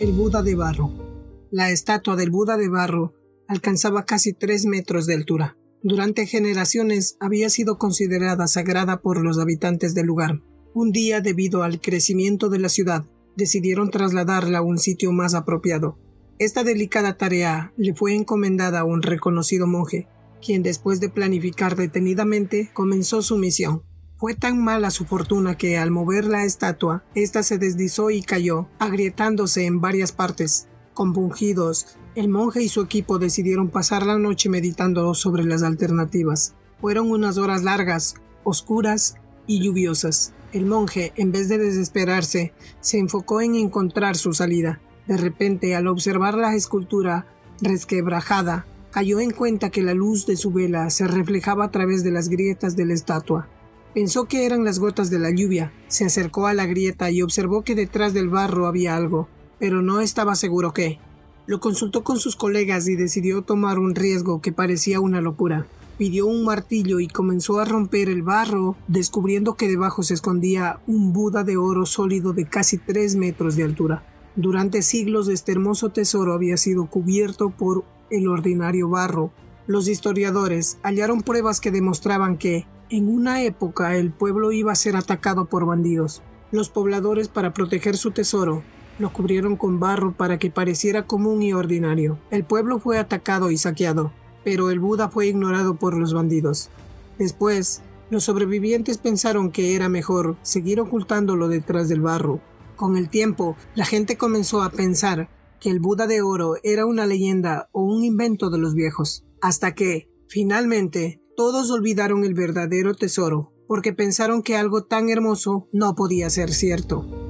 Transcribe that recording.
El Buda de barro. La estatua del Buda de barro alcanzaba casi tres metros de altura. Durante generaciones había sido considerada sagrada por los habitantes del lugar. Un día, debido al crecimiento de la ciudad, decidieron trasladarla a un sitio más apropiado. Esta delicada tarea le fue encomendada a un reconocido monje, quien después de planificar detenidamente comenzó su misión. Fue tan mala su fortuna que al mover la estatua, ésta se deslizó y cayó, agrietándose en varias partes. Compungidos, el monje y su equipo decidieron pasar la noche meditando sobre las alternativas. Fueron unas horas largas, oscuras y lluviosas. El monje, en vez de desesperarse, se enfocó en encontrar su salida. De repente, al observar la escultura resquebrajada, cayó en cuenta que la luz de su vela se reflejaba a través de las grietas de la estatua. Pensó que eran las gotas de la lluvia, se acercó a la grieta y observó que detrás del barro había algo, pero no estaba seguro qué. Lo consultó con sus colegas y decidió tomar un riesgo que parecía una locura. Pidió un martillo y comenzó a romper el barro, descubriendo que debajo se escondía un Buda de oro sólido de casi tres metros de altura. Durante siglos este hermoso tesoro había sido cubierto por el ordinario barro. Los historiadores hallaron pruebas que demostraban que, en una época el pueblo iba a ser atacado por bandidos. Los pobladores para proteger su tesoro lo cubrieron con barro para que pareciera común y ordinario. El pueblo fue atacado y saqueado, pero el Buda fue ignorado por los bandidos. Después, los sobrevivientes pensaron que era mejor seguir ocultándolo detrás del barro. Con el tiempo, la gente comenzó a pensar que el Buda de oro era una leyenda o un invento de los viejos, hasta que, finalmente, todos olvidaron el verdadero tesoro, porque pensaron que algo tan hermoso no podía ser cierto.